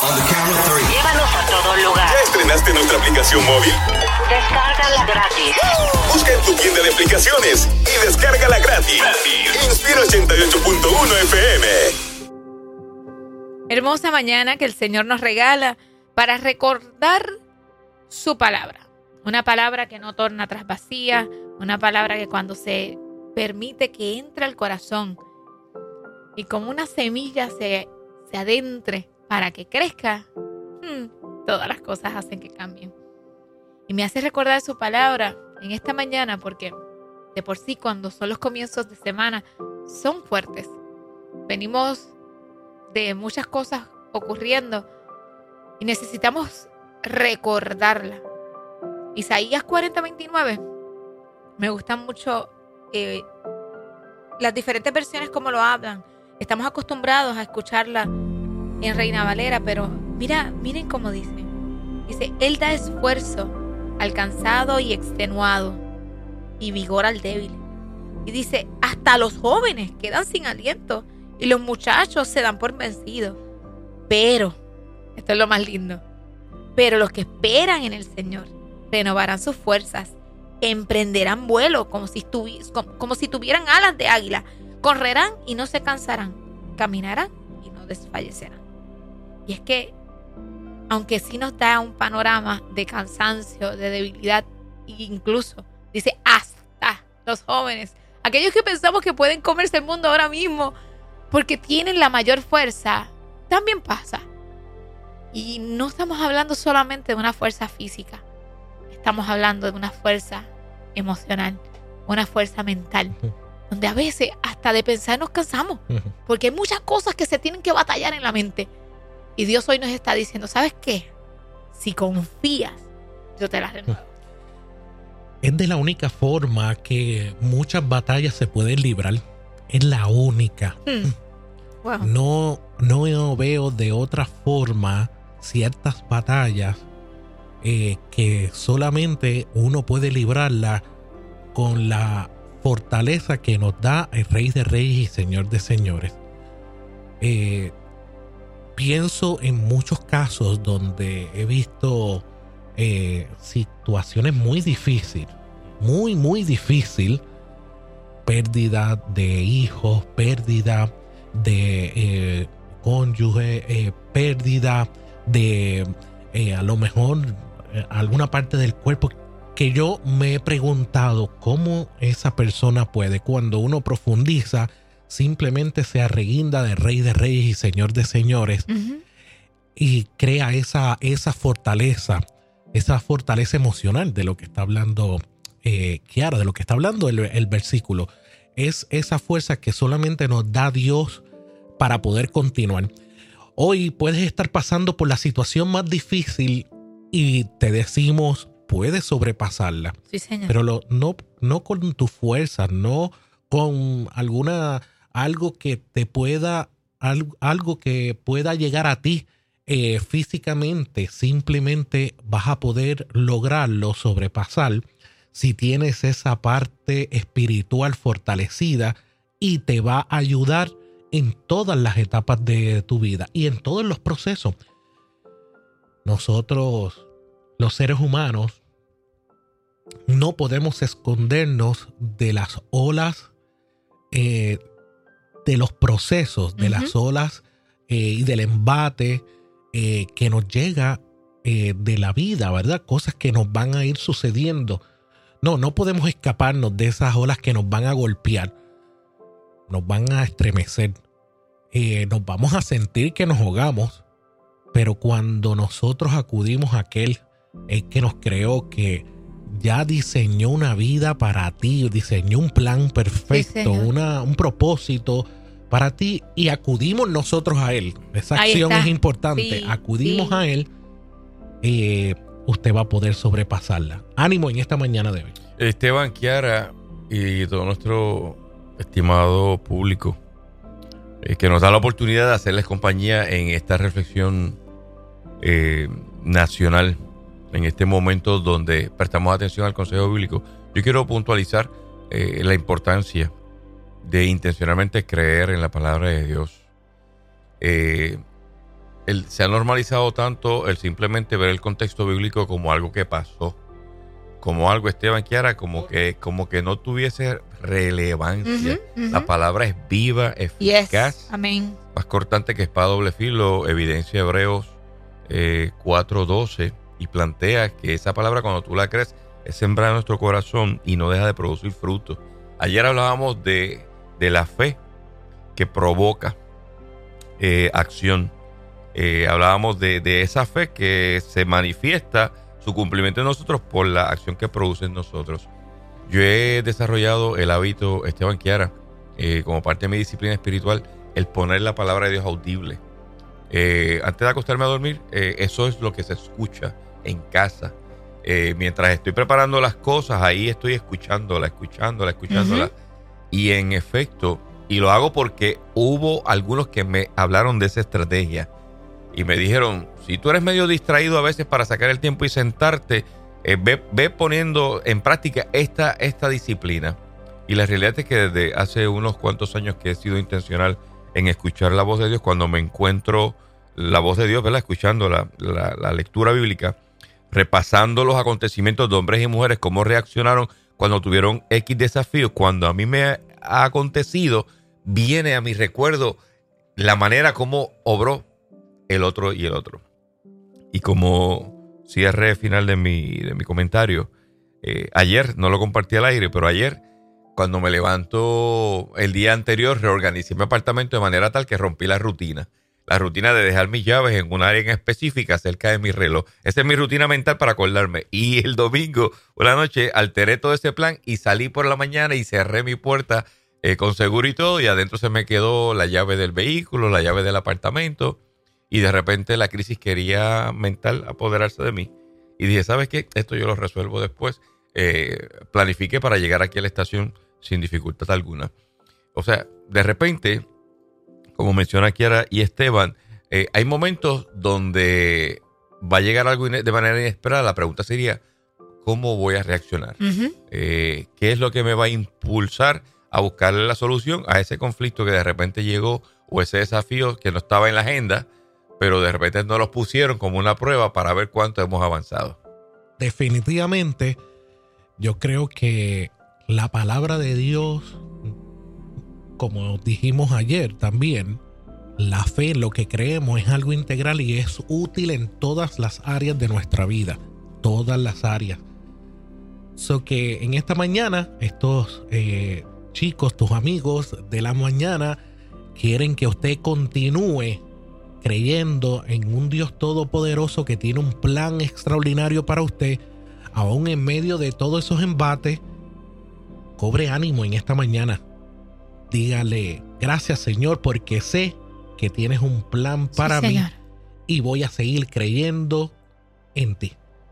Llévanos a todo lugar. ¿Ya estrenaste nuestra aplicación móvil? Descárgala gratis. Busca en tu tienda de aplicaciones y descárgala gratis. Inspira 88.1 FM. Hermosa mañana que el Señor nos regala para recordar su palabra. Una palabra que no torna tras vacía, una palabra que cuando se permite que entre al corazón y como una semilla se, se adentre para que crezca, hmm, todas las cosas hacen que cambien. Y me hace recordar su palabra en esta mañana porque de por sí cuando son los comienzos de semana son fuertes. Venimos de muchas cosas ocurriendo y necesitamos recordarla. Isaías 40:29 me gustan mucho eh, las diferentes versiones como lo hablan. Estamos acostumbrados a escucharla en Reina Valera, pero mira, miren cómo dice. Dice, Él da esfuerzo al cansado y extenuado y vigor al débil. Y dice, hasta los jóvenes quedan sin aliento y los muchachos se dan por vencidos. Pero, esto es lo más lindo, pero los que esperan en el Señor renovarán sus fuerzas, emprenderán vuelo como si, como si tuvieran alas de águila, correrán y no se cansarán, caminarán y no desfallecerán. Y es que, aunque sí nos da un panorama de cansancio, de debilidad, e incluso dice hasta los jóvenes, aquellos que pensamos que pueden comerse el mundo ahora mismo porque tienen la mayor fuerza, también pasa. Y no estamos hablando solamente de una fuerza física, estamos hablando de una fuerza emocional, una fuerza mental, donde a veces hasta de pensar nos cansamos, porque hay muchas cosas que se tienen que batallar en la mente. Y Dios hoy nos está diciendo, ¿sabes qué? Si confías, yo te las renuevo. Es de la única forma que muchas batallas se pueden librar. Es la única. Hmm. No, no veo de otra forma ciertas batallas eh, que solamente uno puede librarla con la fortaleza que nos da el Rey de Reyes y Señor de Señores. Eh, pienso en muchos casos donde he visto eh, situaciones muy difíciles, muy, muy difícil. Pérdida de hijos, pérdida de eh, cónyuge, eh, pérdida de a lo mejor alguna parte del cuerpo que yo me he preguntado cómo esa persona puede cuando uno profundiza simplemente se arreguinda de rey de reyes y señor de señores y crea esa, esa fortaleza, esa fortaleza emocional de lo que está hablando eh, Kiara, de lo que está hablando el, el versículo. Es esa fuerza que solamente nos da Dios para poder continuar. Hoy puedes estar pasando por la situación más difícil y te decimos, puedes sobrepasarla. Sí, señor. Pero lo- no, no con tu fuerza, no con alguna, algo que te pueda, algo, que pueda llegar a ti eh, físicamente. Simplemente vas a poder lograrlo, sobrepasar, si tienes esa parte espiritual fortalecida y te va a ayudar en todas las etapas de tu vida y en todos los procesos. Nosotros, los seres humanos, no podemos escondernos de las olas, eh, de los procesos, de las olas eh, y del embate eh, que nos llega eh, de la vida, ¿verdad? Cosas que nos van a ir sucediendo. No, no podemos escaparnos de esas olas que nos van a golpear, nos van a estremecer, nos vamos a sentir que nos ahogamos, pero cuando nosotros acudimos a aquel el que nos creó, que ya diseñó una vida para ti, diseñó un plan perfecto, una, un propósito para ti y acudimos nosotros a él. Esa acción es importante. Sí, acudimos sí. a él, eh, usted va a poder sobrepasarla. Ánimo en esta mañana de hoy. Esteban, Kiara y todo nuestro estimado público eh, que nos da la oportunidad de hacerles compañía en esta reflexión eh, nacional, en este momento donde prestamos atención al Consejo Bíblico. Yo quiero puntualizar eh, la importancia de intencionalmente creer en la palabra de Dios. Eh, el- se ha normalizado tanto el simplemente ver el contexto bíblico como algo que pasó, como algo, Esteban Kiara, como que, como que no tuviese relevancia. Ujú, ujú. La palabra es viva, eficaz, Yes. Amén. más cortante que espada doble filo, evidencia Hebreos eh, 4.12 y plantea que esa palabra cuando tú la crees es sembrada en nuestro corazón y no deja de producir fruto. Ayer hablábamos de, de la fe que provoca eh, acción. Eh, hablábamos de, de esa fe que se manifiesta su cumplimiento en nosotros por la acción que produce en nosotros. Yo he desarrollado el hábito, Esteban Kiara, eh, como parte de mi disciplina espiritual, el poner la palabra de Dios audible. Antes de acostarme a dormir, eso es lo que se escucha en casa. Eh, mientras estoy preparando las cosas, ahí estoy escuchándola, escuchándola, escuchándola. Y en efecto, y lo hago porque hubo algunos que me hablaron de esa estrategia y me dijeron, si tú eres medio distraído a veces para sacar el tiempo y sentarte, eh, ve, ve poniendo en práctica esta, esta disciplina. Y la realidad es que desde hace unos cuantos años que he sido intencional en escuchar la voz de Dios, cuando me encuentro la voz de Dios, ¿verdad? escuchando la, la- la lectura bíblica, repasando los acontecimientos de hombres y mujeres, cómo reaccionaron cuando tuvieron X desafíos, cuando a mí me ha acontecido, viene a mi recuerdo la manera como obró el otro y el otro. Y como cierre final de mi, de mi comentario, eh, ayer, no lo compartí al aire, pero ayer, cuando me levanto el día anterior, reorganicé mi apartamento de manera tal que rompí la rutina. La rutina de dejar mis llaves en un área en específica cerca de mi reloj. Esa es mi rutina mental para acordarme. Y el domingo, una noche, alteré todo ese plan y salí por la mañana y cerré mi puerta eh, con seguro y todo. Y adentro se me quedó la llave del vehículo, la llave del apartamento. Y de repente la crisis quería mental apoderarse de mí. Y dije, ¿sabes qué? Esto yo lo resuelvo después. Eh, planifiqué para llegar aquí a la estación sin dificultad alguna. O sea, de repente, como menciona Kiara y Esteban, eh, hay momentos donde va a llegar algo de manera inesperada. La pregunta sería, ¿cómo voy a reaccionar? Eh, ¿Qué es lo que me va a impulsar a buscarle la solución a ese conflicto que de repente llegó o ese desafío que no estaba en la agenda, pero de repente nos lo pusieron como una prueba para ver cuánto hemos avanzado? definitivamente yo creo que la palabra de Dios, como dijimos ayer también, la fe, lo que creemos es algo integral y es útil en todas las áreas de nuestra vida, todas las áreas. So que en esta mañana estos eh, chicos, tus amigos de la mañana, quieren que usted continúe creyendo en un Dios todopoderoso que tiene un plan extraordinario para usted, aún en medio de todos esos embates, cobre ánimo en esta mañana. Dígale, gracias Señor, porque sé que tienes un plan Sí, para mí Señor. y voy a seguir creyendo en ti.